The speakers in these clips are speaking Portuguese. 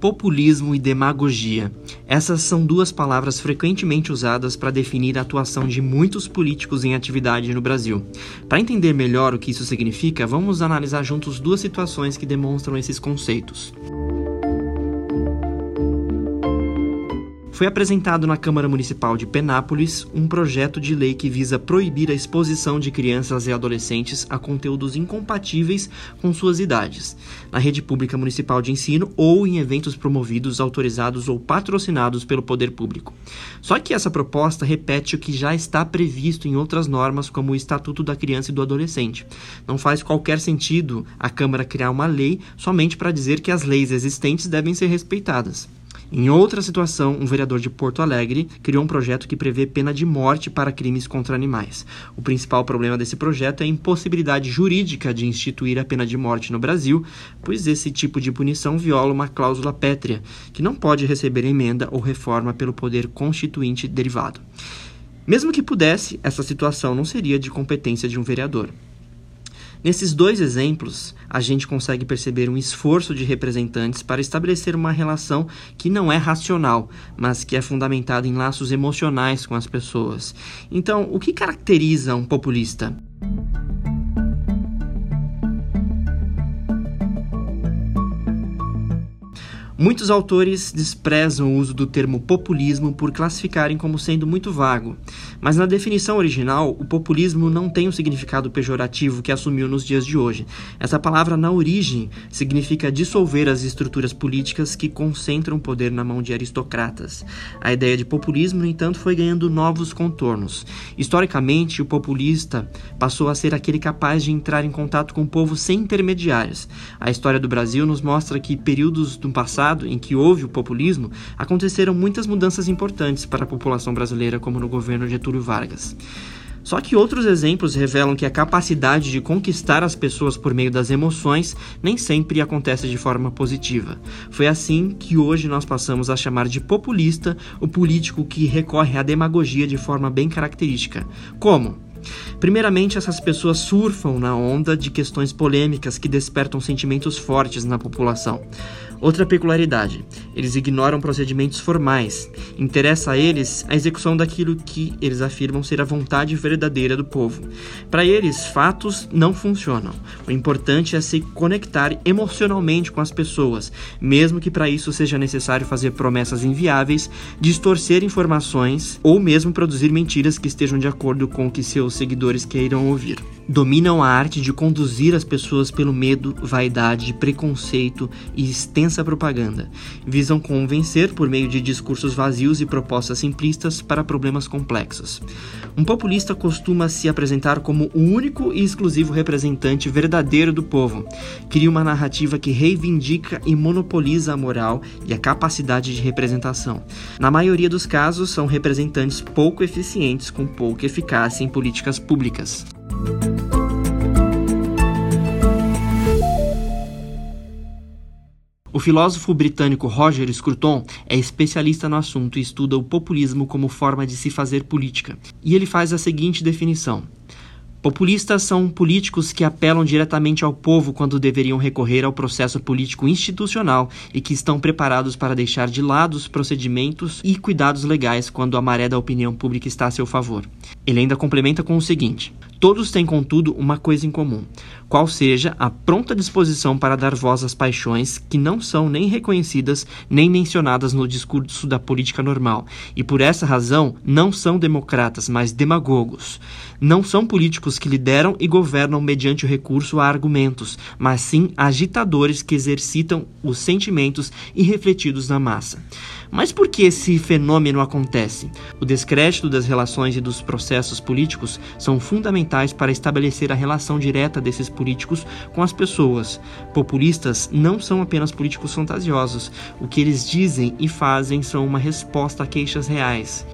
Populismo e demagogia. Essas são duas palavras frequentemente usadas para definir a atuação de muitos políticos em atividade no Brasil. Para entender melhor o que isso significa, vamos analisar juntos duas situações que demonstram esses conceitos. Foi apresentado na Câmara Municipal de Penápolis um projeto de lei que visa proibir a exposição de crianças e adolescentes a conteúdos incompatíveis com suas idades, na rede pública municipal de ensino ou em eventos promovidos, autorizados ou patrocinados pelo poder público. Só que essa proposta repete o que já está previsto em outras normas, como o Estatuto da Criança e do Adolescente. Não faz qualquer sentido a Câmara criar uma lei somente para dizer que as leis existentes devem ser respeitadas. Em outra situação, um vereador de Porto Alegre criou um projeto que prevê pena de morte para crimes contra animais. O principal problema desse projeto é a impossibilidade jurídica de instituir a pena de morte no Brasil, pois esse tipo de punição viola uma cláusula pétrea, que não pode receber emenda ou reforma pelo poder constituinte derivado. Mesmo que pudesse, essa situação não seria de competência de um vereador. Nesses dois exemplos, a gente consegue perceber um esforço de representantes para estabelecer uma relação que não é racional, mas que é fundamentada em laços emocionais com as pessoas. Então, o que caracteriza um populista? Muitos autores desprezam o uso do termo populismo por classificarem como sendo muito vago, mas na definição original, o populismo não tem o significado pejorativo que assumiu nos dias de hoje. Essa palavra, na origem, significa dissolver as estruturas políticas que concentram poder na mão de aristocratas. A ideia de populismo, no entanto, foi ganhando novos contornos. Historicamente, o populista passou a ser aquele capaz de entrar em contato com o povo sem intermediários. A história do Brasil nos mostra que períodos do passado passado, em que houve o populismo, aconteceram muitas mudanças importantes para a população brasileira, como no governo Getúlio Vargas. Só que outros exemplos revelam que a capacidade de conquistar as pessoas por meio das emoções nem sempre acontece de forma positiva. Foi assim que hoje nós passamos a chamar de populista o político que recorre à demagogia de forma bem característica. Como? Primeiramente, essas pessoas surfam na onda de questões polêmicas que despertam sentimentos fortes na população. Outra peculiaridade: eles ignoram procedimentos formais. Interessa a eles a execução daquilo que eles afirmam ser a vontade verdadeira do povo. Para eles, fatos não funcionam. O importante é se conectar emocionalmente com as pessoas, mesmo que para isso seja necessário fazer promessas inviáveis, distorcer informações ou mesmo produzir mentiras que estejam de acordo com o que seus seguidores queiram ouvir. Dominam a arte de conduzir as pessoas pelo medo, vaidade, preconceito e extensão intensa propaganda. Visam convencer por meio de discursos vazios e propostas simplistas para problemas complexos. Um populista costuma se apresentar como o único e exclusivo representante verdadeiro do povo. Cria uma narrativa que reivindica e monopoliza a moral e a capacidade de representação. Na maioria dos casos, são representantes pouco eficientes com pouca eficácia em políticas públicas. O filósofo britânico Roger Scruton é especialista no assunto e estuda o populismo como forma de se fazer política. E ele faz a seguinte definição: Populistas são políticos que apelam diretamente ao povo quando deveriam recorrer ao processo político institucional e que estão preparados para deixar de lado os procedimentos e cuidados legais quando a maré da opinião pública está a seu favor. Ele ainda complementa com o seguinte: Todos têm, contudo, uma coisa em comum, qual seja a pronta disposição para dar voz às paixões que não são nem reconhecidas nem mencionadas no discurso da política normal, e por essa razão não são democratas, mas demagogos. Não são políticos que lideram e governam mediante o recurso a argumentos, mas sim agitadores que exercitam os sentimentos irrefletidos na massa. Mas por que esse fenômeno acontece? O descrédito das relações e dos processos políticos são fundamentais para estabelecer a relação direta desses políticos com as pessoas. Populistas não são apenas políticos fantasiosos. O que eles dizem e fazem são uma resposta a queixas reais.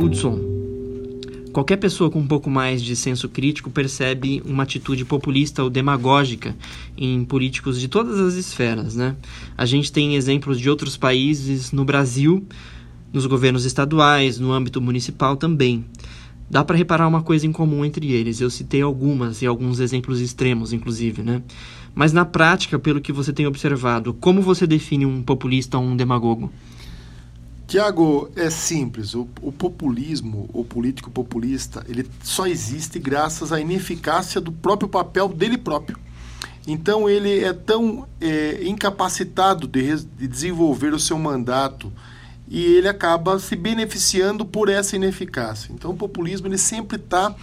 Hudson. Qualquer pessoa com um pouco mais de senso crítico percebe uma atitude populista ou demagógica em políticos de todas as esferas, né? A gente tem exemplos de outros países no Brasil, nos governos estaduais, no âmbito municipal também. Dá para reparar uma coisa em comum entre eles. Eu citei algumas e alguns exemplos extremos, inclusive, né? Mas na prática, pelo que você tem observado, como você define um populista ou um demagogo? Tiago, é simples. O, o, populismo, o político populista, ele só existe graças à ineficácia do próprio papel dele próprio. Então ele é tão é, incapacitado de, de desenvolver o seu mandato e ele acaba se beneficiando por essa ineficácia. Então o populismo ele sempre está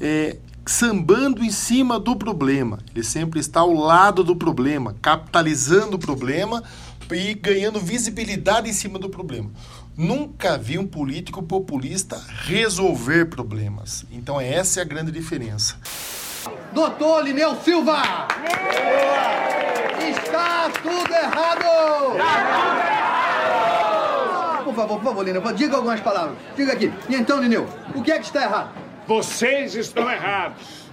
é, sambando em cima do problema, ele sempre está ao lado do problema, capitalizando o problema e ganhando visibilidade em cima do problema. Nunca vi um político populista resolver problemas. Então essa é a grande diferença. Doutor Lineu Silva! Está tudo errado! Está tudo errado! Por favor, por favor, Lineu, diga algumas palavras. Diga aqui. E então, Lineu, o que é que está errado? Vocês estão errados.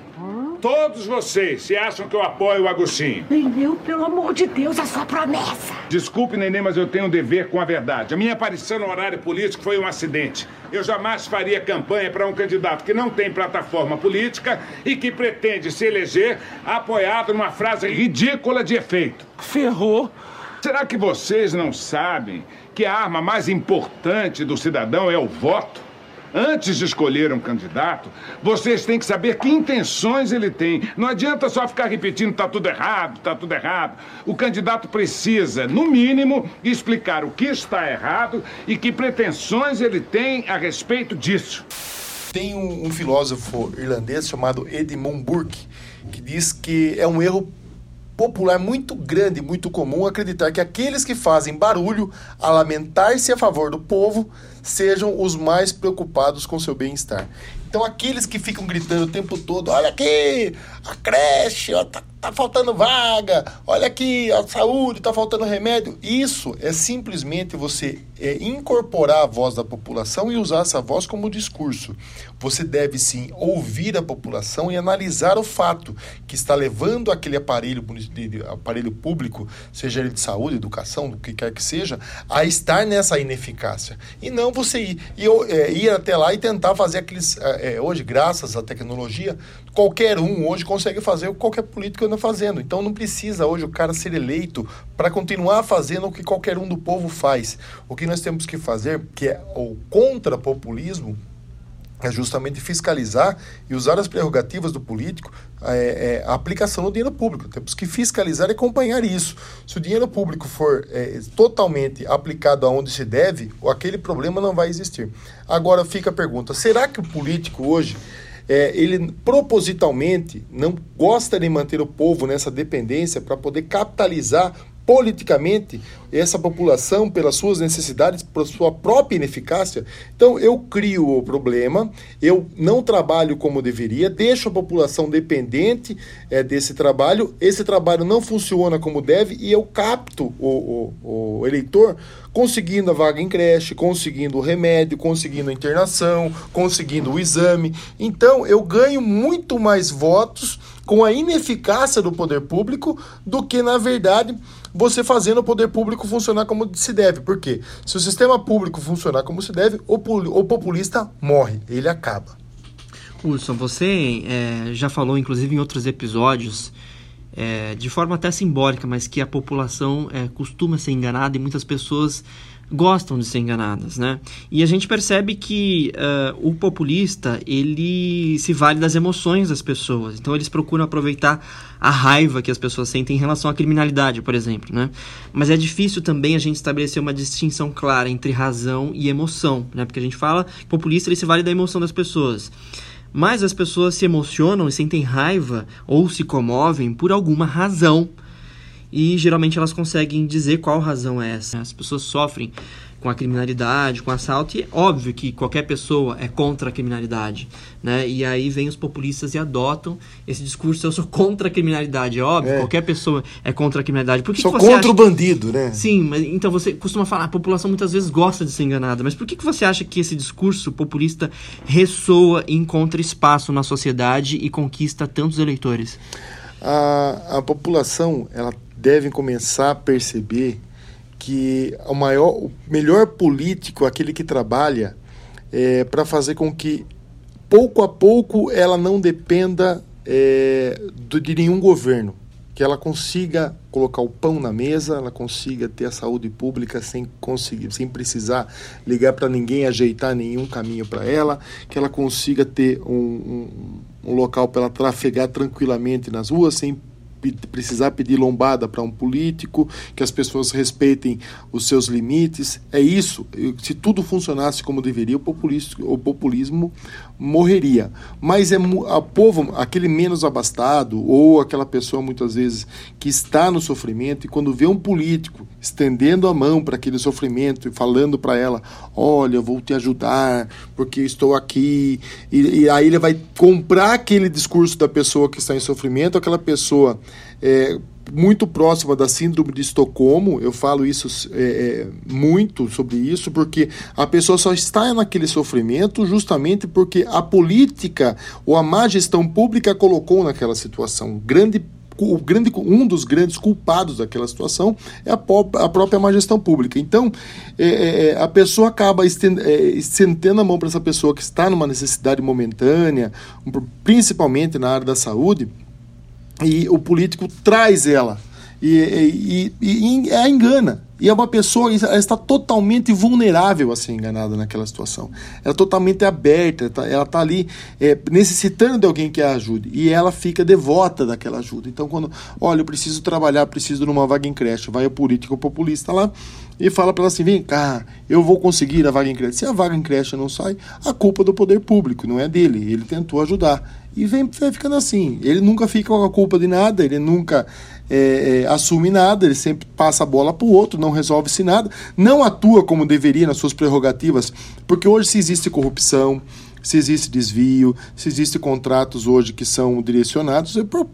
Todos vocês se acham que eu apoio o Agostinho. Nenê, pelo amor de Deus, a sua promessa. Desculpe, Nenê, mas eu tenho um dever com a verdade. A minha aparição no horário político foi um acidente. Eu jamais faria campanha para um candidato que não tem plataforma política e que pretende se eleger apoiado numa frase ridícula de efeito. Ferrou. Será que vocês não sabem que a arma mais importante do cidadão é o voto? Antes de escolher um candidato, vocês têm que saber que intenções ele tem. Não adianta só ficar repetindo tá tudo errado, tá tudo errado. O candidato precisa, no mínimo, explicar o que está errado e que pretensões ele tem a respeito disso. Tem um, um filósofo irlandês chamado Edmund Burke que diz que é um erro popular muito grande, muito comum acreditar que aqueles que fazem barulho a lamentar-se a favor do povo sejam os mais preocupados com seu bem-estar. Então aqueles que ficam gritando o tempo todo, olha aqui, a creche, ó, tá, tá faltando vaga, olha aqui, a saúde, tá faltando remédio. Isso é simplesmente você é, incorporar a voz da população e usar essa voz como discurso. Você deve sim ouvir a população e analisar o fato que está levando aquele aparelho, aparelho público, seja ele de saúde, educação, do que quer que seja, a estar nessa ineficácia. E não você ir, ir, é, ir até lá e tentar fazer aqueles é, é, hoje, graças à tecnologia, qualquer um hoje consegue fazer qualquer político anda fazendo. Então não precisa hoje o cara ser eleito para continuar fazendo o que qualquer um do povo faz. O que nós temos que fazer, que é o contra-populismo, é justamente fiscalizar e usar as prerrogativas do político é, é, a aplicação do dinheiro público. Temos que fiscalizar e acompanhar isso. Se o dinheiro público for é, totalmente aplicado aonde se deve, aquele problema não vai existir. Agora fica a pergunta: será que o político hoje é, ele propositalmente não gosta de manter o povo nessa dependência para poder capitalizar politicamente essa população pelas suas necessidades, por sua própria ineficácia. Então eu crio o problema, eu não trabalho como deveria, deixo a população dependente é, desse trabalho, esse trabalho não funciona como deve e eu capto o, o, o eleitor conseguindo a vaga em creche, conseguindo o remédio, conseguindo a internação, conseguindo o exame. Então eu ganho muito mais votos com a ineficácia do poder público do que, na verdade, você fazendo o poder público funcionar como se deve. Por quê? Se o sistema público funcionar como se deve, o, o populista morre, ele acaba. Wilson, você é, já falou, inclusive, em outros episódios, é, de forma até simbólica, mas que a população é, costuma ser enganada e muitas pessoas gostam de ser enganadas, né? E a gente percebe que uh, o populista ele se vale das emoções das pessoas, então eles procuram aproveitar a raiva que as pessoas sentem em relação à criminalidade, por exemplo, né? Mas é difícil também a gente estabelecer uma distinção clara entre razão e emoção, né? Porque a gente fala que o populista ele se vale da emoção das pessoas. Mas as pessoas se emocionam e sentem raiva ou se comovem por alguma razão e geralmente elas conseguem dizer qual razão é essa. As pessoas sofrem com a criminalidade, com assalto, e é óbvio que qualquer pessoa é contra a criminalidade, né? E aí vem os populistas e adotam esse discurso, eu sou contra a criminalidade, é óbvio, É. qualquer pessoa é contra a criminalidade. Por que Sou que você contra acha o bandido, né? Sim, mas então você costuma falar, a população muitas vezes gosta de ser enganada, mas por que, que você acha que esse discurso populista ressoa e encontra espaço na sociedade e conquista tantos eleitores? a, a população ela deve começar a perceber que o maior, o melhor político aquele que trabalha é, para fazer com que pouco a pouco ela não dependa é, de nenhum governo, que ela consiga colocar o pão na mesa, ela consiga ter a saúde pública sem conseguir, sem precisar ligar para ninguém, ajeitar nenhum caminho para ela, que ela consiga ter um, um, um local para ela trafegar tranquilamente nas ruas sem precisar pedir lombada para um político, que as pessoas respeitem os seus limites. É isso. Se tudo funcionasse como deveria, o populismo, o populismo morreria. Mas é a povo, aquele menos abastado ou aquela pessoa muitas vezes que está no sofrimento e quando vê um político estendendo a mão para aquele sofrimento e falando para ela, olha, eu vou te ajudar porque estou aqui e, e aí ele vai comprar aquele discurso da pessoa que está em sofrimento, aquela pessoa é, muito próxima da síndrome de Estocolmo, eu falo isso é, é, muito sobre isso, porque a pessoa só está naquele sofrimento justamente porque a política ou a má gestão pública colocou naquela situação. Grande o grande, um dos grandes culpados daquela situação é a, a própria má gestão pública. Então, é, é, a pessoa acaba é, estendendo a mão para essa pessoa que está numa necessidade momentânea, principalmente na área da saúde, e o político traz ela e, e, e, e a engana. E é uma pessoa, ela está totalmente vulnerável a ser enganada naquela situação. Ela é totalmente aberta, tá- ela está ali é, necessitando de alguém que a ajude. E ela fica devota daquela ajuda. Então, quando, olha, eu preciso trabalhar, preciso de uma vaga em creche, vai o político populista lá e fala para ela assim: vem cá, eu vou conseguir a vaga em creche. Se a vaga em creche não sai, a culpa é do poder público, não é dele. Ele tentou ajudar. E vem, vem ficando assim. Ele nunca fica com a culpa de nada, ele nunca é, é, assume nada, ele sempre passa a bola para o outro, não resolve-se nada, não atua como deveria nas suas prerrogativas, porque hoje se existe corrupção, se existe desvio, se existem contratos hoje que são direcionados, é por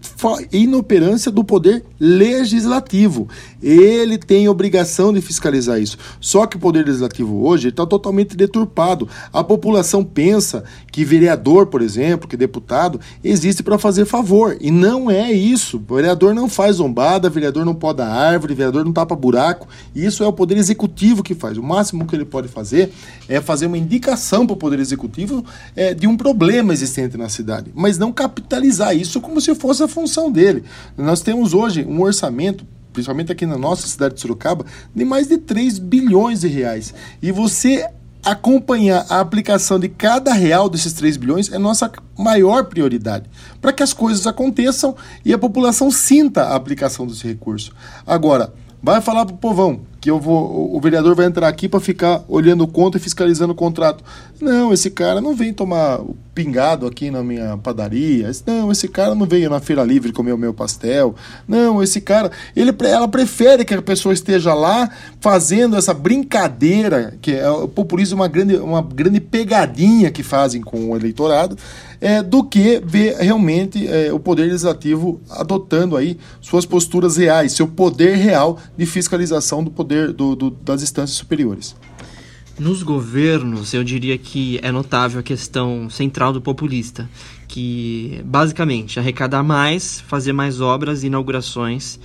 inoperância do poder legislativo. Ele tem obrigação de fiscalizar isso. Só que o poder legislativo hoje está totalmente deturpado. A população pensa que vereador, por exemplo, que deputado, existe para fazer favor. E não é isso. O vereador não faz zombada, vereador não poda árvore, vereador não tapa buraco. Isso é o poder executivo que faz. O máximo que ele pode fazer é fazer uma indicação para o poder executivo é, de um problema existente na cidade, mas não capitalizar isso como se fosse a função dele. Nós temos hoje um orçamento principalmente aqui na nossa cidade de Sorocaba, de mais de 3 bilhões de reais. E você acompanhar a aplicação de cada real desses 3 bilhões é nossa maior prioridade, para que as coisas aconteçam e a população sinta a aplicação desse recurso. Agora, vai falar pro povão que eu vou, o- vereador vai entrar aqui para ficar olhando conta e fiscalizando o contrato. Não, esse cara não vem tomar pingado aqui na minha padaria. Não, esse cara não veio na feira livre comer o meu pastel. Não, esse cara, ele, ela prefere que a pessoa esteja lá fazendo essa brincadeira, que é o populismo é uma grande, uma grande pegadinha que fazem com o eleitorado, é, do que ver realmente é, o poder legislativo adotando aí suas posturas reais, seu poder real de fiscalização do poder do- do- das instâncias superiores. Nos governos, eu diria que é notável a questão central do populista, que basicamente arrecadar mais, fazer mais obras e inaugurações,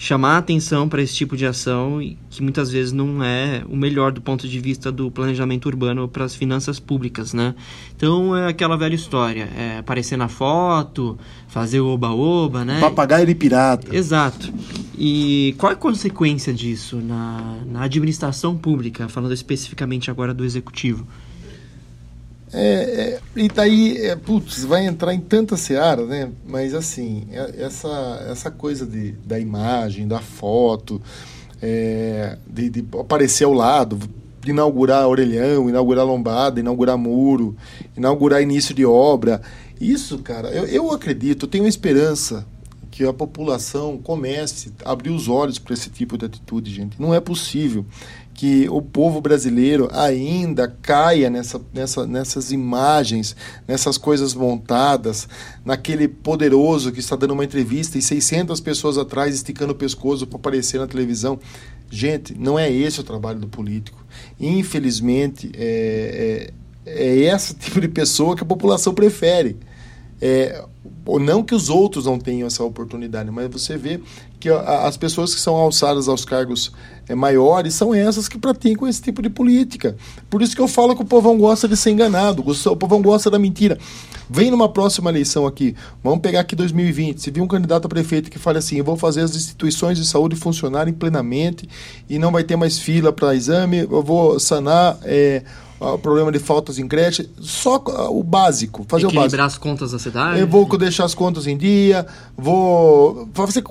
chamar a atenção para esse tipo de ação que muitas vezes não é o melhor do ponto de vista do planejamento urbano para as finanças públicas, né? Então é aquela velha história, é aparecer na foto, fazer o oba-oba, né? Papagaio de pirata. Exato. E qual é a consequência disso na, na administração pública, falando especificamente agora do executivo? É, é, e daí, é, putz, vai entrar em tanta seara, né? Mas assim, é- essa, essa coisa de, da imagem, da foto, é, de, de aparecer ao lado, de inaugurar orelhão, inaugurar lombada, inaugurar muro, inaugurar início de obra. Isso, cara, eu, eu acredito, eu tenho esperança que a população comece a abrir os olhos para esse tipo de atitude, gente. Não é possível que o povo brasileiro ainda caia nessa, nessa, nessas imagens, nessas coisas montadas, naquele poderoso que está dando uma entrevista e 600 pessoas atrás esticando o pescoço para aparecer na televisão. Gente, não é esse o trabalho do político. Infelizmente, é, é, é esse tipo de pessoa que a população prefere. É, não que os outros não tenham essa oportunidade, mas você vê que as pessoas que são alçadas aos cargos é, maiores são essas que praticam esse tipo de política. Por isso que eu falo que o povão gosta de ser enganado, o povão gosta da mentira. Vem numa próxima eleição aqui, vamos pegar aqui 2020, se vir um candidato a prefeito que fale assim, eu vou fazer as instituições de saúde funcionarem plenamente e não vai ter mais fila para exame, eu vou sanar... É, o problema de faltas em creche, só o básico, fazer Equilibrar o básico. as contas da cidade. Eu vou deixar as contas em dia, vou fazer,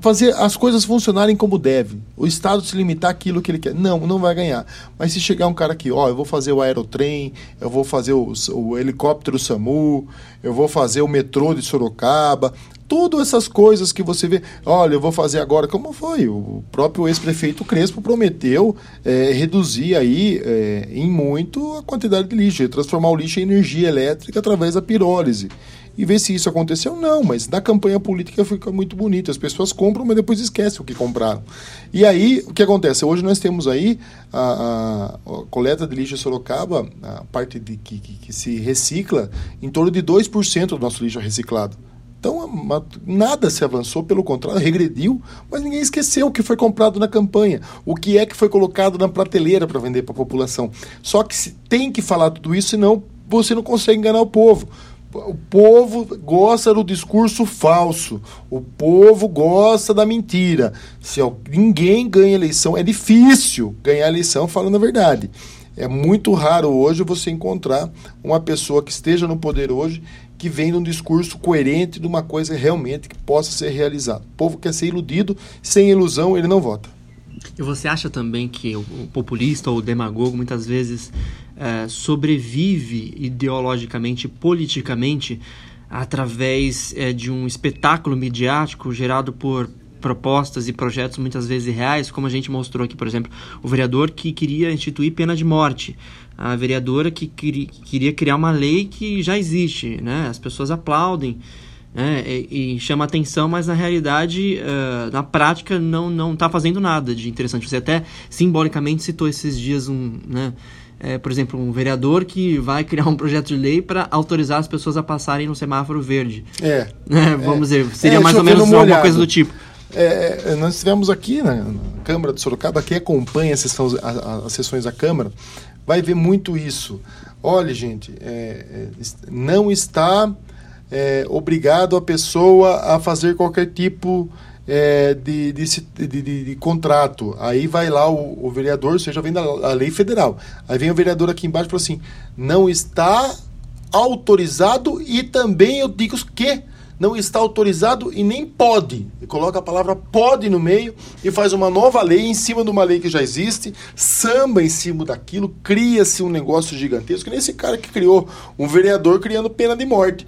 fazer as coisas funcionarem como deve. O Estado se limitar aquilo que ele quer. Não, não vai ganhar. Mas se chegar um cara aqui, ó, eu vou fazer o aerotrem, eu vou fazer o, o helicóptero SAMU, eu vou fazer o metrô de Sorocaba, Todas essas coisas que você vê, olha, eu vou fazer agora, como foi? O próprio ex-prefeito Crespo prometeu é, reduzir aí é, em muito a quantidade de lixo, transformar o lixo em energia elétrica através da pirólise. E ver se isso aconteceu, não, mas na campanha política fica muito bonito. As pessoas compram, mas depois esquecem o que compraram. E aí, o que acontece? Hoje nós temos aí a, a, a coleta de lixo em Sorocaba, a parte de, que, que, que se recicla, em torno de 2% do nosso lixo é reciclado. Então, nada se avançou, pelo contrário, regrediu, mas ninguém esqueceu o que foi comprado na campanha, o que é que foi colocado na prateleira para vender para a população. Só que se tem que falar tudo isso, senão você não consegue enganar o povo. O povo gosta do discurso falso. O povo gosta da mentira. Se ninguém ganha eleição, é difícil ganhar eleição falando a verdade. É muito raro hoje você encontrar uma pessoa que esteja no poder hoje que vem de um discurso coerente de uma coisa realmente que possa ser realizada. O povo quer ser iludido, sem ilusão ele não vota. E você acha também que o populista ou o demagogo muitas vezes é, sobrevive ideologicamente, politicamente, através é, de um espetáculo midiático gerado por propostas e projetos muitas vezes reais, como a gente mostrou aqui, por exemplo, o vereador que queria instituir pena de morte a vereadora que queria criar uma lei que já existe, né? As pessoas aplaudem né? e, e chama atenção, mas na realidade, uh, na prática, não não está fazendo nada de interessante. Você até simbolicamente citou esses dias um, né? É, por exemplo, um vereador que vai criar um projeto de lei para autorizar as pessoas a passarem no semáforo verde. É. é vamos dizer, seria é, mais ou menos alguma coisa do tipo. É, é, nós estivemos aqui na, Câmara de Sorocaba, quem acompanha as, sessões, as sessões da Câmara, vai ver muito isso. Olha, gente, é, é, não está é, obrigado a pessoa a fazer qualquer tipo é, de, de, de, de, contrato. Aí vai lá o, o vereador, seja vem da lei federal. Aí vem o vereador aqui embaixo e fala assim: não está autorizado e também eu digo que não está autorizado e nem pode. E coloca a palavra pode no meio e faz uma nova lei em cima de uma lei que já existe, samba em cima daquilo, cria-se um negócio gigantesco. Nem esse cara que criou um vereador criando pena de morte.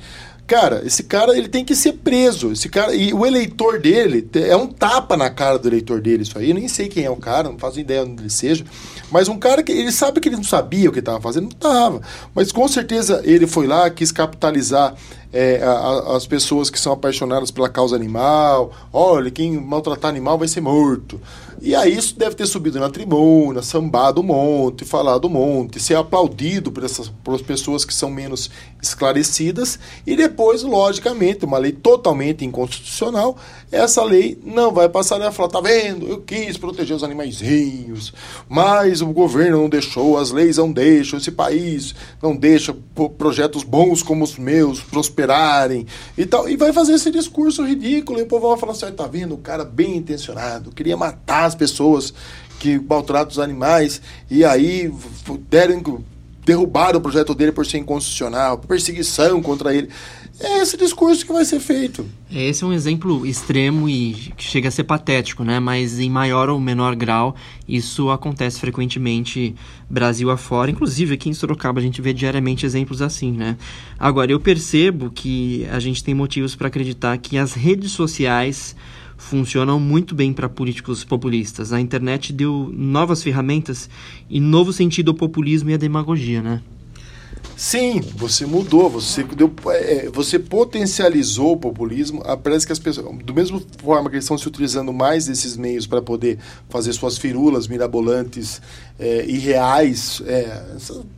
Cara, esse cara ele tem que ser preso. Esse cara e o eleitor dele é um tapa na cara do eleitor dele isso aí. Eu nem sei quem é o cara, não faço ideia onde ele seja. Mas um cara que ele sabe que ele não sabia o que estava fazendo, não estava. Mas com certeza ele foi lá, quis capitalizar é, a, as pessoas que são apaixonadas pela causa animal. Olha, quem maltratar animal vai ser morto. E aí isso deve ter subido na tribuna, sambado um monte, falado um monte, ser aplaudido por essas por pessoas que são menos esclarecidas. E depois, logicamente, uma lei totalmente inconstitucional, essa lei não vai passar. Ela falar, tá vendo? Eu quis proteger os animaizinhos, mas o governo não deixou, as leis não deixam, esse país não deixa projetos bons como os meus prosperarem e tal. E vai fazer esse discurso ridículo. E o povo vai falar assim: tá vendo? O cara bem intencionado, queria matar as pessoas que maltratam os animais, e aí deram, derrubaram o projeto dele por ser inconstitucional, perseguição contra ele. É esse discurso que vai ser feito. Esse é um exemplo extremo e que chega a ser patético, né? Mas em maior ou menor grau, isso acontece frequentemente Brasil afora. Inclusive aqui em Sorocaba a gente vê diariamente exemplos assim, né? Agora, eu percebo que a gente tem motivos para acreditar que as redes sociais funcionam muito bem para políticos populistas. A internet deu novas ferramentas e novo sentido ao populismo e à demagogia, né? Sim, você mudou, você deu, é, você potencializou o populismo. Ah, parece que as pessoas, do mesmo forma que eles estão se utilizando mais desses meios para poder fazer suas firulas mirabolantes, é, irreais, é,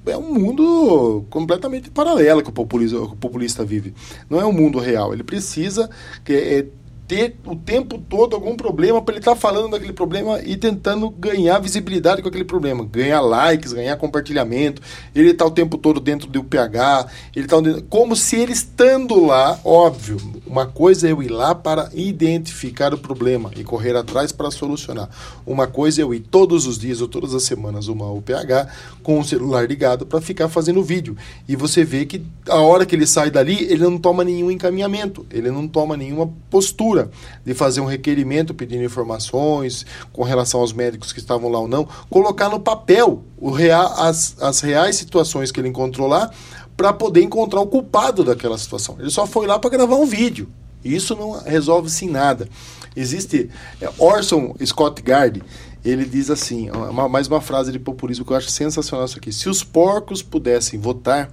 é um mundo completamente paralelo que o, populista, o populista vive. Não é um mundo real. Ele precisa é, ter o tempo todo algum problema para ele estar tá falando daquele problema e tentando ganhar visibilidade com aquele problema, ganhar likes, ganhar compartilhamento. Ele está o tempo todo dentro do PH, ele está como se ele estando lá, óbvio. Uma coisa é eu ir lá para identificar o problema e correr atrás para solucionar. Uma coisa é eu ir todos os dias ou todas as semanas uma UPH com o celular ligado para ficar fazendo vídeo. E você vê que a hora que ele sai dali, ele não toma nenhum encaminhamento, ele não toma nenhuma postura de fazer um requerimento pedindo informações com relação aos médicos que estavam lá ou não, colocar no papel o real, as, as reais situações que ele encontrou lá para poder encontrar o culpado daquela situação. Ele só foi lá para gravar um vídeo. Isso não resolve-se em nada. Existe é, Orson Scott Gard, ele diz assim, uma, mais uma frase de populismo que eu acho sensacional isso aqui. Se os porcos pudessem votar,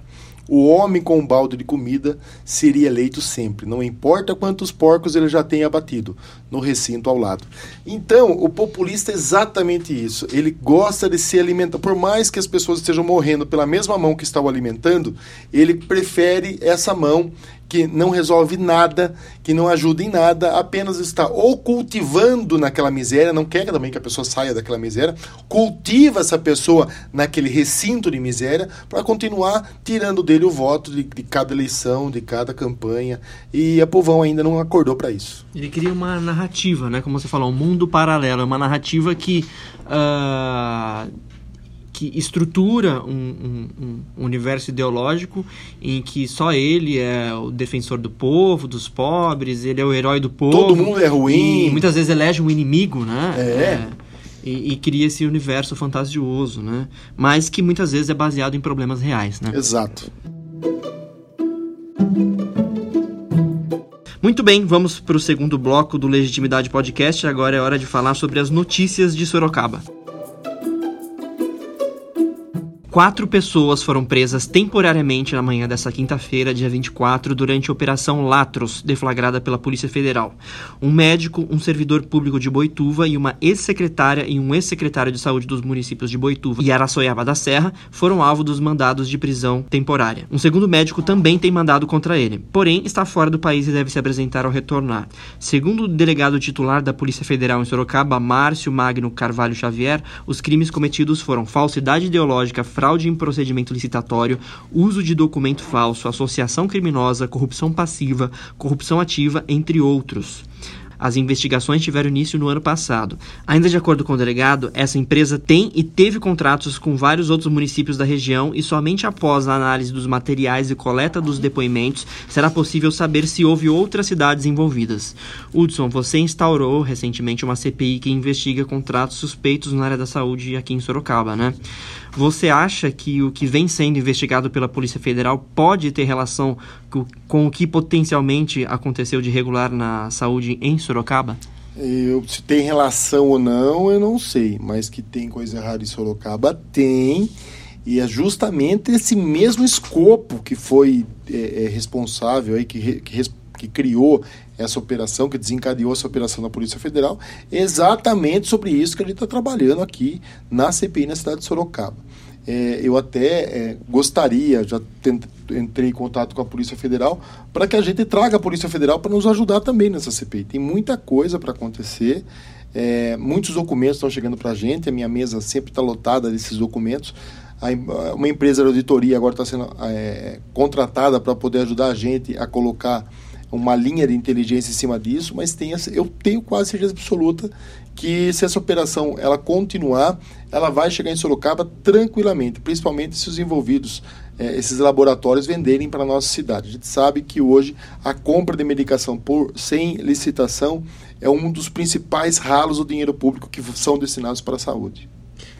o homem com um balde de comida seria eleito sempre, não importa quantos porcos ele já tenha abatido, no recinto ao lado. Então, o populista é exatamente isso. Ele gosta de se alimentar. Por mais que as pessoas estejam morrendo pela mesma mão que está o alimentando, ele prefere essa mão que não resolve nada, que não ajuda em nada, apenas está ou cultivando naquela miséria, não quer também que a pessoa saia daquela miséria, cultiva essa pessoa naquele recinto de miséria para continuar tirando dele o voto de, de, cada eleição, de cada campanha. E a povão ainda não acordou para isso. Ele cria uma narrativa, né? Como você falou, um mundo paralelo, uma narrativa que. Uh que estrutura um, um, um, universo ideológico em que só ele é o defensor do povo, dos pobres, ele é o herói do povo. Todo mundo é ruim. Muitas vezes elege um inimigo, né? É. é e, e, cria esse universo fantasioso, né? Mas que muitas vezes é baseado em problemas reais, né? Exato. Muito bem, vamos para o segundo bloco do Legitimidade Podcast. Agora é hora de falar sobre as notícias de Sorocaba. Quatro pessoas foram presas temporariamente na manhã dessa quinta-feira, dia 24, durante a Operação Latros, deflagrada pela Polícia Federal. Um médico, um servidor público de Boituva e uma ex-secretária e um ex-secretário de saúde dos municípios de Boituva e Araçoiaba da Serra foram alvo dos mandados de prisão temporária. Um segundo médico também tem mandado contra ele, porém está fora do país e deve se apresentar ao retornar. Segundo o delegado titular da Polícia Federal em Sorocaba, Márcio Magno Carvalho Xavier, os crimes cometidos foram falsidade ideológica, fraude fraude em procedimento licitatório, uso de documento falso, associação criminosa, corrupção passiva, corrupção ativa, entre outros. As investigações tiveram início no ano passado. Ainda de acordo com o delegado, essa empresa tem e teve contratos com vários outros municípios da região e somente após a análise dos materiais e coleta dos depoimentos será possível saber se houve outras cidades envolvidas. Hudson, você instaurou recentemente uma CPI que investiga contratos suspeitos na área da saúde aqui em Sorocaba, né? Você acha que o que vem sendo investigado pela Polícia Federal pode ter relação com o que potencialmente aconteceu de irregular na saúde em Sorocaba? Eu, se tem relação ou não, eu não sei. Mas que tem coisa errada em Sorocaba, tem. E é justamente esse mesmo escopo que foi é, é, responsável, aí, que, que, que criou essa operação, que desencadeou essa operação da Polícia Federal, exatamente sobre isso que gente está trabalhando aqui na CPI na cidade de Sorocaba. É, eu até é, gostaria, já entrei em contato com a Polícia Federal, para que a gente traga a Polícia Federal para nos ajudar também nessa CPI. Tem muita coisa para acontecer, é, muitos documentos estão chegando para a gente, a minha mesa sempre está lotada desses documentos. uma empresa de auditoria agora está sendo é, contratada para poder ajudar a gente a colocar uma linha de inteligência em cima disso, mas tem, eu tenho quase certeza absoluta que se essa operação ela continuar, ela vai chegar em Sorocaba tranquilamente, principalmente se os envolvidos é, esses laboratórios venderem para a nossa cidade. A gente sabe que hoje a compra de medicação por sem licitação é um dos principais ralos do dinheiro público que são destinados para a saúde.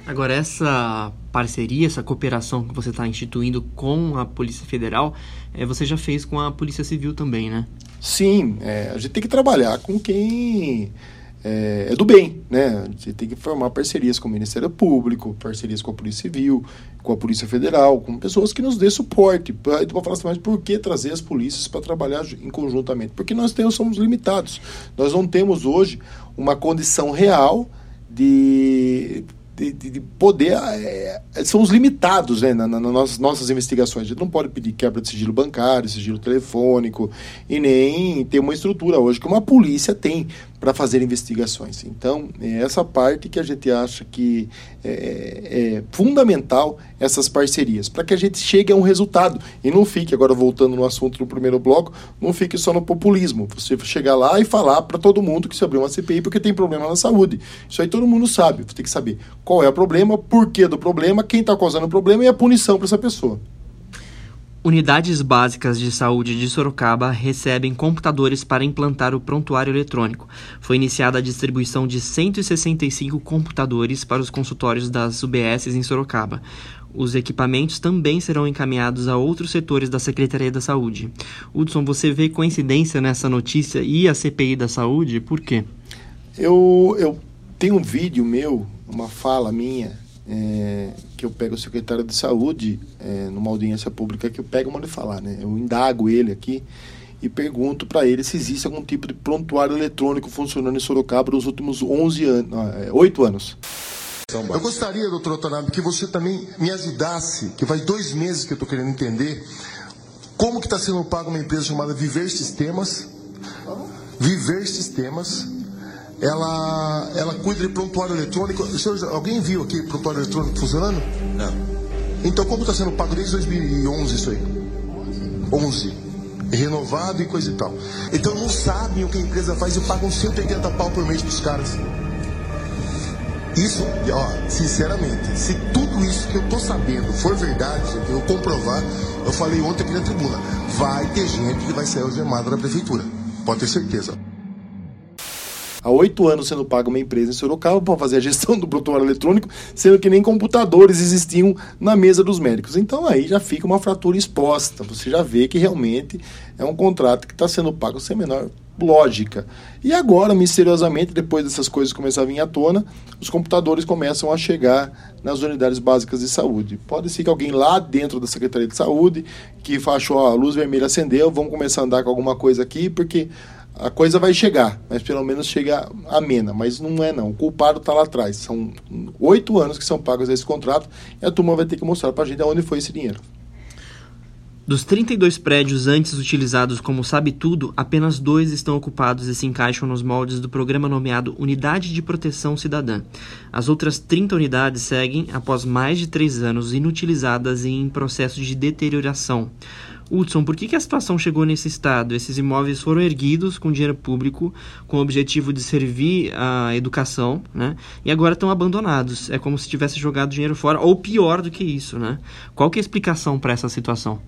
Agora, essa parceria, essa cooperação que você está instituindo com a Polícia Federal, é, você já fez com a Polícia Civil também, né? Sim, é, a gente tem que trabalhar com quem é, é, do bem, né? Você tem que formar parcerias com o Ministério Público, parcerias com a Polícia Civil, com a Polícia Federal, com pessoas que nos dê suporte. Aí tu vai falar assim, mas por que trazer as polícias para trabalhar em conjuntamente? Porque nós temos, somos limitados. Nós não temos hoje uma condição real de de, de, de poder é, são os limitados né, nas na, nossas, nossas investigações. A gente não pode pedir quebra de sigilo bancário, sigilo telefônico e nem ter uma estrutura hoje que uma polícia tem para fazer investigações. Então, é essa parte que a gente acha que é, é, é fundamental essas parcerias, para que a gente chegue a um resultado e não fique, agora voltando no assunto do primeiro bloco, não fique só no populismo. Você chegar lá e falar para todo mundo que se abriu uma CPI porque tem problema na saúde. Isso aí todo mundo sabe. Você tem que saber qual é o problema, por que do problema, quem está causando o problema e a punição para essa pessoa. Unidades básicas de saúde de Sorocaba recebem computadores para implantar o prontuário eletrônico. Foi iniciada a distribuição de 165 computadores para os consultórios das UBSs em Sorocaba. Os equipamentos também serão encaminhados a outros setores da Secretaria da Saúde. Hudson, você vê coincidência nessa notícia e a CPI da Saúde? Por quê? Eu, eu tenho um vídeo meu, uma fala minha, é, que eu pego o secretário de saúde é, numa audiência pública que eu pego mando falar, né? Eu indago ele aqui e pergunto para ele se existe algum tipo de prontuário eletrônico funcionando em Sorocaba nos últimos 11 anos, 8 anos. Eu gostaria, doutor Otanabe, que você também me ajudasse, que faz dois meses que eu estou querendo entender como que está sendo pago uma empresa chamada Viver Sistemas. Viver Sistemas ela, ela cuida de prontuário eletrônico. Alguém viu aqui prontuário eletrônico funcionando? Não. Então como está sendo pago desde 2011 isso aí? 11. Renovado e coisa e tal. Então não sabem o que a empresa faz e pagam 180 pau por mês para os caras. Isso, ó, sinceramente, se tudo isso que eu tô sabendo for verdade, eu comprovar, eu falei ontem aqui na tribuna, vai ter gente que vai sair algemada da prefeitura. Pode ter certeza há oito anos sendo paga uma empresa em Sorocaba para fazer a gestão do prontuário eletrônico, sendo que nem computadores existiam na mesa dos médicos. Então aí já fica uma fratura exposta. Você já vê que realmente é um contrato que está sendo pago sem menor lógica. E agora, misteriosamente, depois dessas coisas começarem a vir à tona, os computadores começam a chegar nas unidades básicas de saúde. Pode ser que alguém lá dentro da Secretaria de Saúde que achou a luz vermelha acendeu, vamos começar a andar com alguma coisa aqui, porque a coisa vai chegar, mas pelo menos chega amena. Mas não é não. O culpado está lá atrás. São oito anos que são pagos esse contrato e a turma vai ter que mostrar para a gente onde foi esse dinheiro. Dos 32 prédios antes utilizados como Sabe Tudo, apenas dois estão ocupados e se encaixam nos moldes do programa nomeado Unidade de Proteção Cidadã. As outras 30 unidades seguem, após mais de três anos, inutilizadas e em processo de deterioração. Hudson, por que, que a situação chegou nesse estado? Esses imóveis foram erguidos com dinheiro público, com o objetivo de servir a educação, né? E agora estão abandonados. É como se tivesse jogado dinheiro fora, ou pior do que isso, né? Qual que é a explicação para essa situação?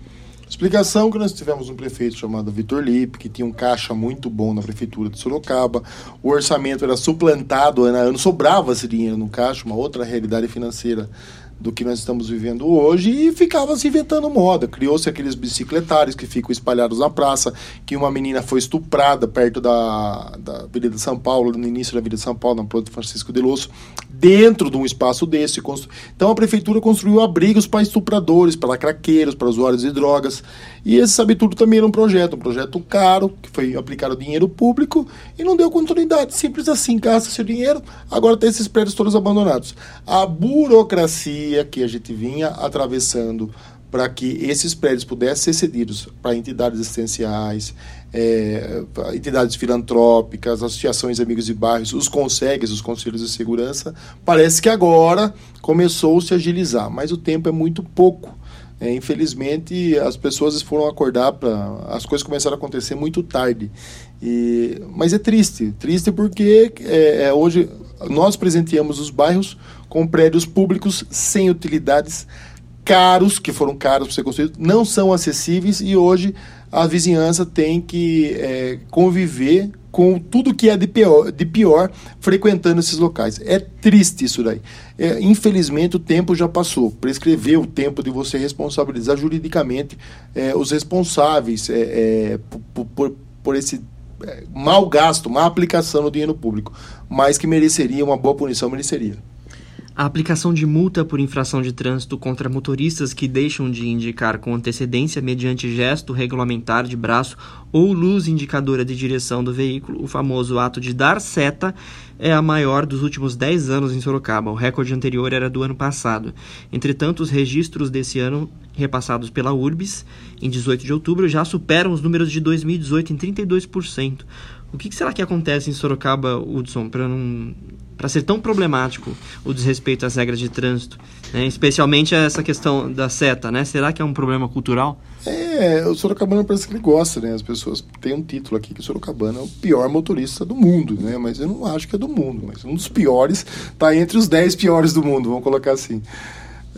Explicação que nós tivemos um prefeito chamado Vitor Lipe, que tinha um caixa muito bom na prefeitura de Sorocaba. O orçamento era suplantado, ano a ano sobrava esse dinheiro no caixa, uma outra realidade financeira do que nós estamos vivendo hoje e ficava se inventando moda. Criou-se aqueles bicicletários que ficam espalhados na praça, que uma menina foi estuprada perto da, da Avenida São Paulo, no início da Avenida São Paulo, na Ponte Francisco de Losso, dentro de um espaço desse. Então a prefeitura construiu abrigos para estupradores, para craqueiros, para usuários de drogas. E esse Sabe Tudo também era um projeto, um projeto caro, que foi aplicado dinheiro público e não deu continuidade. Simples assim, gasta seu dinheiro, agora tem esses prédios todos abandonados. A burocracia que a gente vinha atravessando para que esses prédios pudessem ser cedidos para entidades assistenciais, é, entidades filantrópicas, associações amigos de bairros, os consegues, os conselhos de segurança, parece que agora começou a se agilizar, mas o tempo é muito pouco. É, infelizmente, as pessoas foram acordar para. As coisas começaram a acontecer muito tarde. E, mas é triste. Triste porque é, é, hoje nós presenteamos os bairros com prédios públicos sem utilidades caros, que foram caros para ser construídos, não são acessíveis e hoje a vizinhança tem que é, conviver com tudo que é de pior, de pior frequentando esses locais. É triste isso daí. É, infelizmente, o tempo já passou. Prescreveu o tempo de você responsabilizar juridicamente é, os responsáveis é, é por, por, por, esse é, mau gasto, má aplicação do dinheiro público, mas que mereceria uma boa punição, mereceria. A aplicação de multa por infração de trânsito contra motoristas que deixam de indicar com antecedência mediante gesto regulamentar de braço ou luz indicadora de direção do veículo, o famoso ato de dar seta, é a maior dos últimos 10 anos em Sorocaba. O recorde anterior era do ano passado. Entretanto, os registros desse ano, repassados pela URBS, em 18 de outubro, já superam os números de 2018 em 32%. O que será que acontece em Sorocaba, Hudson, para não para ser tão problemático o desrespeito às regras de trânsito, né? especialmente essa questão da seta, né? Será que é um problema cultural? É, o Sorocabana parece que ele gosta, né? As pessoas têm um título aqui que o Sorocabana é o pior motorista do mundo, né? Mas eu não acho que é do mundo, mas um dos piores, tá entre os 10 piores do mundo, vamos colocar assim.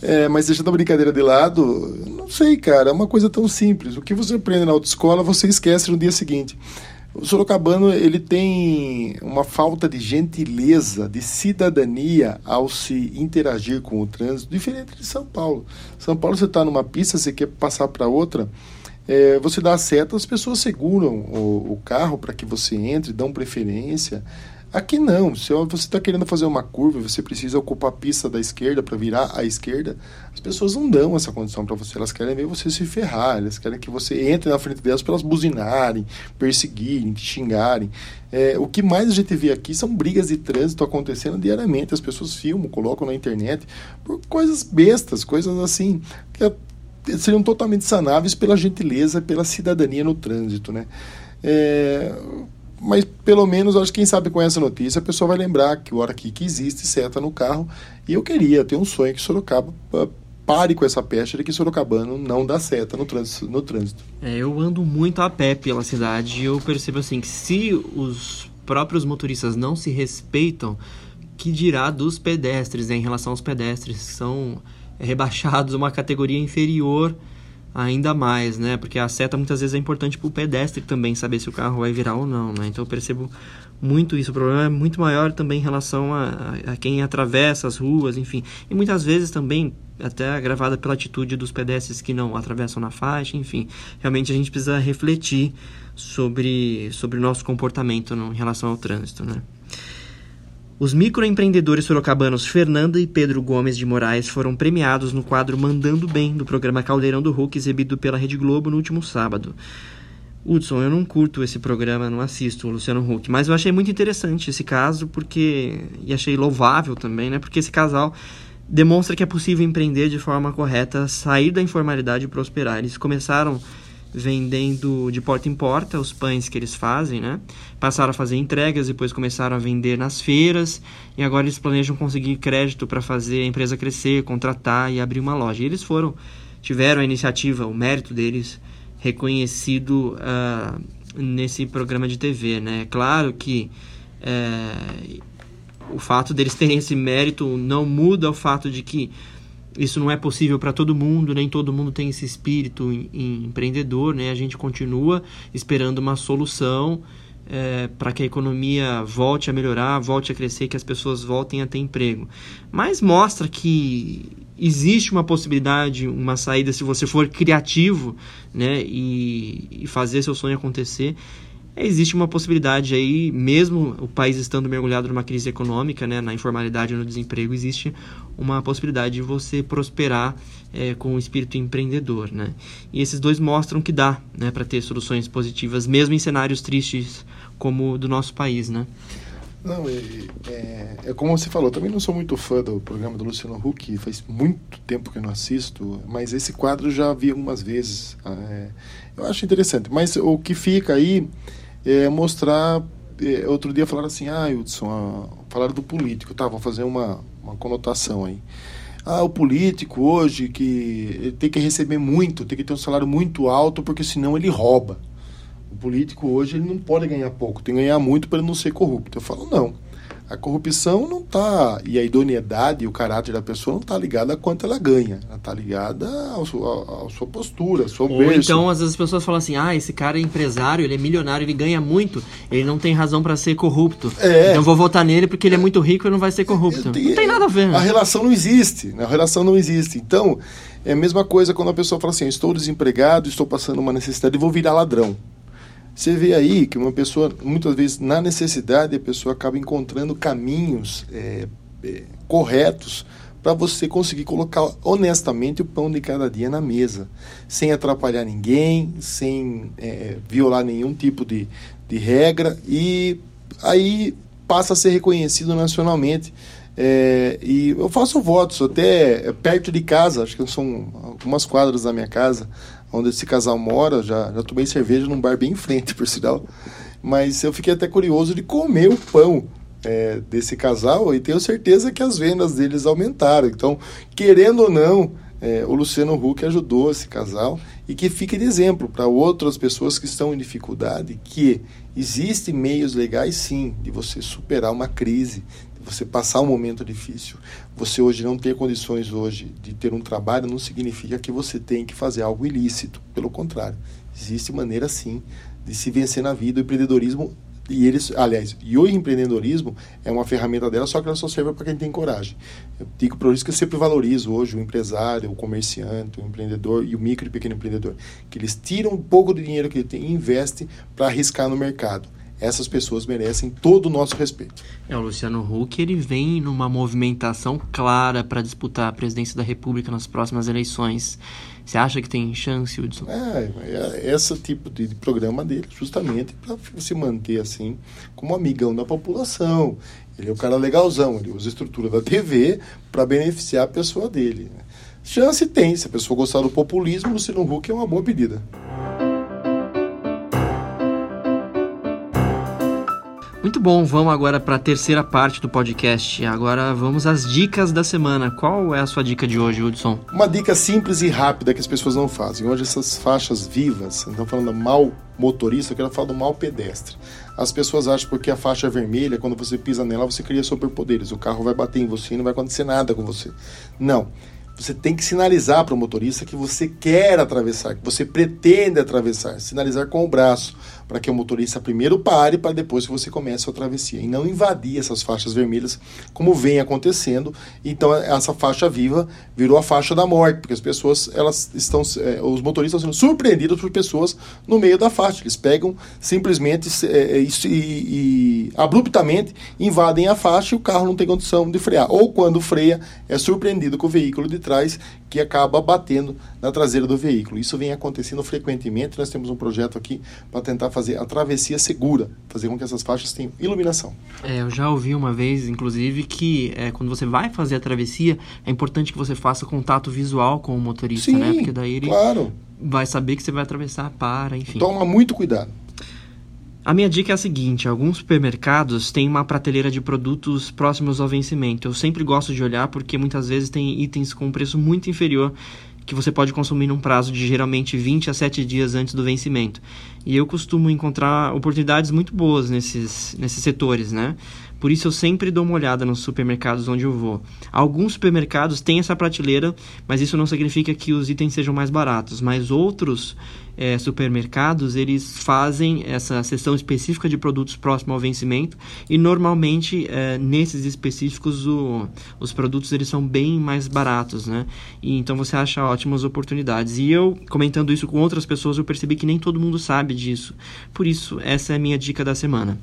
É, mas deixando a brincadeira de lado, não sei, cara, é uma coisa tão simples. O que você aprende na autoescola, você esquece no dia seguinte. O sorocabano ele tem uma falta de gentileza, de cidadania ao se interagir com o trânsito, diferente de São Paulo. São Paulo você está numa pista, você quer passar para outra, é, você dá a seta, as pessoas seguram o, o carro para que você entre, dão preferência. Aqui não, se você está querendo fazer uma curva e você precisa ocupar a pista da esquerda para virar à esquerda, as pessoas não dão essa condição para você. Elas querem ver você se ferrar, elas querem que você entre na frente delas para elas buzinarem, perseguirem, te xingarem. É, o que mais a gente vê aqui são brigas de trânsito acontecendo diariamente. As pessoas filmam, colocam na internet por coisas bestas, coisas assim, que seriam totalmente sanáveis pela gentileza, pela cidadania no trânsito, né? É, mas pelo menos acho que quem sabe com essa notícia a pessoa vai lembrar que o que existe seta no carro e eu queria ter um sonho que Sorocaba pare com essa peste de que Sorocabano não dá seta no trânsito. No trânsito. É, eu ando muito a pé pela cidade e eu percebo assim que se os próprios motoristas não se respeitam, que dirá dos pedestres né, em relação aos pedestres que são rebaixados a uma categoria inferior ainda mais, né? Porque a seta muitas vezes é importante para o pedestre também saber se o carro vai virar ou não, né? Então eu percebo muito isso. O problema é muito maior também em relação a, a quem atravessa as ruas, enfim. E muitas vezes também até agravada pela atitude dos pedestres que não atravessam na faixa, enfim. Realmente a gente precisa refletir sobre, sobre o nosso comportamento no, em relação ao trânsito, né? Os microempreendedores sorocabanos Fernanda e Pedro Gomes de Moraes foram premiados no quadro Mandando Bem do programa Caldeirão do Hulk, exibido pela Rede Globo no último sábado. Hudson, eu não curto esse programa, não assisto o Luciano Huck, mas eu achei muito interessante esse caso porque e achei louvável também, né? Porque esse casal demonstra que é possível empreender de forma correta, sair da informalidade e prosperar. Eles começaram vendendo de porta em porta os pães que eles fazem, né? Passaram a fazer entregas, depois começaram a vender nas feiras e agora eles planejam conseguir crédito para fazer a empresa crescer, contratar e abrir uma loja. E eles foram, tiveram a iniciativa, o mérito deles reconhecido uh, nesse programa de TV, né? Claro que é, o fato deles terem esse mérito não muda o fato de que isso não é possível para todo mundo, nem todo mundo tem esse espírito em, em empreendedor, né? A gente continua esperando uma solução é, para que a economia volte a melhorar, volte a crescer, que as pessoas voltem a ter emprego. Mas mostra que existe uma possibilidade, uma saída se você for criativo, né? E, e fazer seu sonho acontecer existe uma possibilidade aí, mesmo o país estando mergulhado numa crise econômica, né, na informalidade no desemprego, existe uma possibilidade de você prosperar é, com o espírito empreendedor, né? E esses dois mostram que dá, né, para ter soluções positivas, mesmo em cenários tristes como do nosso país, né? Não, é, é, é, como você falou, também não sou muito fã do programa do Luciano Huck, faz muito tempo que eu não assisto, mas esse quadro já vi algumas vezes. Ah, é, eu acho interessante, mas o que fica aí é, mostrar. É, outro dia falaram assim, ah, Hudson, ah, falaram do político, tá? Vou fazer uma, uma conotação aí. Ah, o político hoje que tem que receber muito, tem que ter um salário muito alto, porque senão ele rouba. Político hoje ele não pode ganhar pouco, tem que ganhar muito para ele não ser corrupto. Eu falo, não. A corrupção não está, e a idoneidade e o caráter da pessoa não está ligada a quanto ela ganha. Ela está ligada à sua, à sua postura, ao seu Ou berço. então, às vezes as pessoas falam assim: ah, esse cara é empresário, ele é milionário, ele ganha muito, ele não tem razão pra ser corrupto. É. Então eu vou votar nele porque ele é muito rico e não vai ser corrupto. Não tem nada a ver. né? A relação não existe. né? A relação não existe. Então, é a mesma coisa quando a pessoa fala assim: estou desempregado, estou passando uma necessidade e vou virar ladrão. Você vê aí que uma pessoa, muitas vezes, na necessidade, a pessoa acaba encontrando caminhos é, é, corretos para você conseguir colocar honestamente o pão de cada dia na mesa, sem atrapalhar ninguém, sem é, violar nenhum tipo de, de regra, e aí passa a ser reconhecido nacionalmente. É, e eu faço votos até perto de casa, acho que são algumas quadras da minha casa, onde esse casal mora. Já, já tomei cerveja num bar bem em frente, por sinal. Mas eu fiquei até curioso de comer o pão é, desse casal e tenho certeza que as vendas deles aumentaram. Então, querendo ou não, é, o Luciano Huck ajudou esse casal e que fique de exemplo para outras pessoas que estão em dificuldade que existem meios legais sim de você superar uma crise, de você passar um momento difícil. Você hoje não ter condições hoje de ter um trabalho não significa que você tem que fazer algo ilícito, pelo contrário. Existe maneira sim de se vencer na vida, o empreendedorismo e eles, aliás, e o empreendedorismo é uma ferramenta dela, só que ela só serve para quem tem coragem. Eu digo por isso que eu sempre valorizo hoje o empresário, o comerciante, o empreendedor e o micro e pequeno empreendedor, que eles tiram um pouco do dinheiro que ele tem e investem para arriscar no mercado. Essas pessoas merecem todo o nosso respeito. É, o Luciano Huck ele vem numa movimentação clara para disputar a presidência da República nas próximas eleições. Você acha que tem chance, Hudson? É, é esse tipo de, de programa dele, justamente para se manter assim, como amigão da população. Ele é o cara legalzão, ele usa a estrutura da TV para beneficiar a pessoa dele. né? Chance tem, se a pessoa gostar do populismo, o Luciano Huck é uma boa pedida. Muito bom, vamos agora para a terceira parte do podcast. Agora vamos às dicas da semana. Qual é a sua dica de hoje, Hudson? Uma dica simples e rápida que as pessoas não fazem. Hoje essas faixas vivas, não falando do mal motorista, eu quero falar do mal pedestre. As pessoas acham porque a faixa é vermelha, quando você pisa nela, você cria superpoderes. O carro vai bater em você e não vai acontecer nada com você. Não. Você tem que sinalizar para o motorista que você quer atravessar, que você pretende atravessar. Sinalizar com o braço, para que o motorista primeiro pare, para depois que você comece a travessia. E não invadir essas faixas vermelhas, como vem acontecendo. Então, essa faixa viva virou a faixa da morte, porque as pessoas, elas estão, eh, os motoristas estão sendo surpreendidos por pessoas no meio da faixa. Eles pegam simplesmente eh, e, e, e abruptamente invadem a faixa e o carro não tem condição de frear. Ou quando freia, é surpreendido com o veículo de trás que acaba batendo na traseira do veículo. Isso vem acontecendo frequentemente. Nós temos um projeto aqui para tentar fazer a travessia segura, fazer com que essas faixas tenham iluminação. É, eu já ouvi uma vez, inclusive, que é, quando você vai fazer a travessia, é importante que você faça contato visual com o motorista, Sim, né? Porque daí ele claro. vai saber que você vai atravessar, para, enfim. Toma muito cuidado. A minha dica é a seguinte: alguns supermercados têm uma prateleira de produtos próximos ao vencimento. Eu sempre gosto de olhar porque muitas vezes tem itens com preço muito inferior que você pode consumir num prazo de geralmente 20 a 7 dias antes do vencimento. E eu costumo encontrar oportunidades muito boas nesses, nesses setores, né? Por isso eu sempre dou uma olhada nos supermercados onde eu vou. Alguns supermercados têm essa prateleira, mas isso não significa que os itens sejam mais baratos. Mas outros é, supermercados eles fazem essa seção específica de produtos próximo ao vencimento e normalmente é, nesses específicos o, os produtos eles são bem mais baratos, né? E então você acha ótimas oportunidades. E eu comentando isso com outras pessoas eu percebi que nem todo mundo sabe disso. Por isso essa é a minha dica da semana.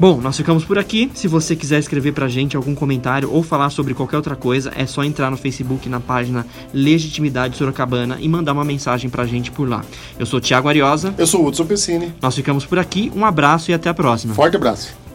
Bom, nós ficamos por aqui. Se você quiser escrever pra gente algum comentário ou falar sobre qualquer outra coisa, é só entrar no Facebook na página Legitimidade Sorocabana e mandar uma mensagem pra gente por lá. Eu sou Thiago Ariosa. Eu sou o Hudson Pessini. Nós ficamos por aqui. Um abraço e até a próxima. Forte abraço.